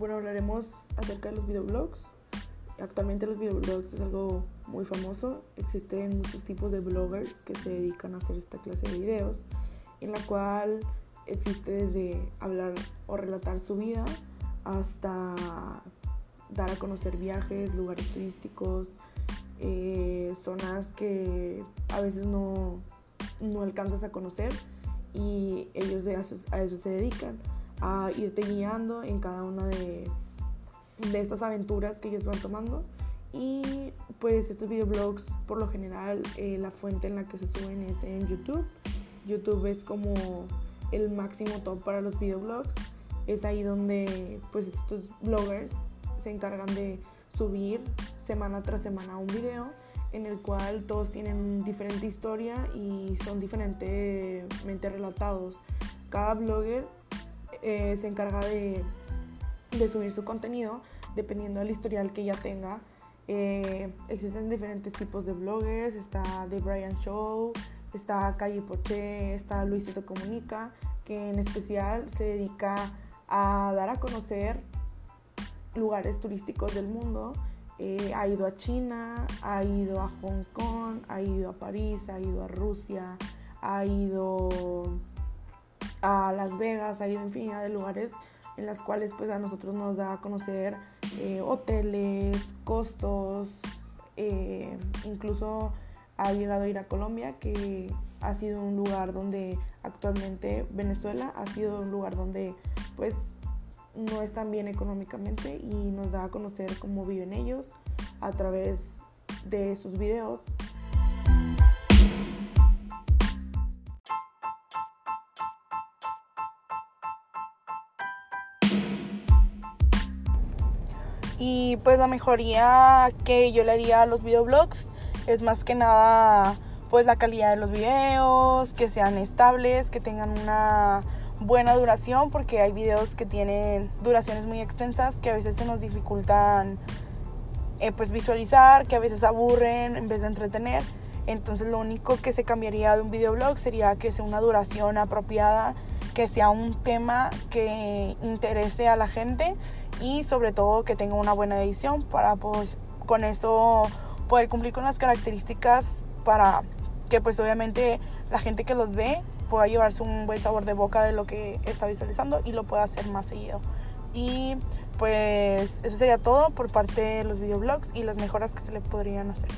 bueno, hablaremos acerca de los videoblogs. Actualmente los videoblogs es algo muy famoso. Existen muchos tipos de bloggers que se dedican a hacer esta clase de videos, en la cual existe desde hablar o relatar su vida hasta dar a conocer viajes, lugares turísticos, eh, zonas que a veces no, no alcanzas a conocer y ellos a eso, se dedican, a irte guiando en cada una de, de estas aventuras que ellos van tomando. Y pues estos videoblogs, por lo general, eh, la fuente en la que se suben es en YouTube. YouTube es como el máximo top para los videoblogs. Es ahí donde pues estos bloggers se encargan de subir semana tras semana un video en el cual todos tienen diferente historia y son diferentemente relatados. Cada blogger eh, se encarga de, subir su contenido dependiendo del historial que ya tenga. Eh, existen diferentes tipos de bloggers, está The Brian Show, está Calle Poché, está Luisito Comunica, que en especial se dedica a dar a conocer lugares turísticos del mundo eh, ha ido a China, ha ido a Hong Kong, ha ido a París, ha ido a Rusia, ha ido a Las Vegas, ha ido infinidad de lugares en las cuales pues a nosotros nos da a conocer eh, hoteles, costos, eh, incluso ha llegado a ir a Colombia, que ha sido un lugar donde actualmente Venezuela ha sido un lugar donde pues no están bien económicamente y nos da a conocer cómo viven ellos a través de sus videos. Y pues la mejoría que yo le haría a los videoblogs es más que nada pues la calidad de los videos, que sean estables, que tengan una buena duración porque hay videos que tienen duraciones muy extensas que a veces se nos dificultan eh, pues visualizar, que a veces aburren en vez de entretener. Entonces lo único que se cambiaría de un videoblog sería que sea una duración apropiada, que sea un tema que interese a la gente y sobre todo que tenga una buena edición para pues con eso poder cumplir con las características para que pues obviamente la gente que los ve pueda llevarse un buen sabor de boca de lo que está visualizando y lo pueda hacer más seguido. Y pues eso sería todo por parte de los videoblogs y las mejoras que se le podrían hacer.